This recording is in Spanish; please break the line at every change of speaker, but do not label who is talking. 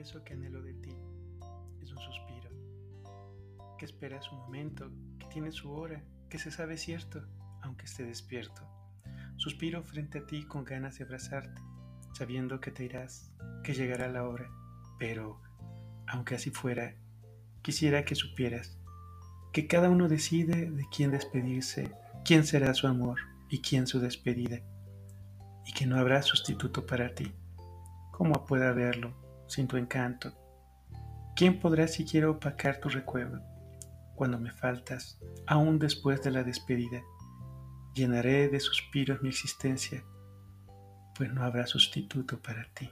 eso que anhelo de ti es un suspiro, que espera su momento, que tiene su hora, que se sabe cierto, aunque esté despierto. Suspiro frente a ti con ganas de abrazarte, sabiendo que te irás, que llegará la hora, pero, aunque así fuera, quisiera que supieras que cada uno decide de quién despedirse, quién será su amor y quién su despedida, y que no habrá sustituto para ti. ¿Cómo puede haberlo sin tu encanto? ¿Quién podrá siquiera opacar tu recuerdo cuando me faltas, aún después de la despedida? Llenaré de suspiros mi existencia, pues no habrá sustituto para ti.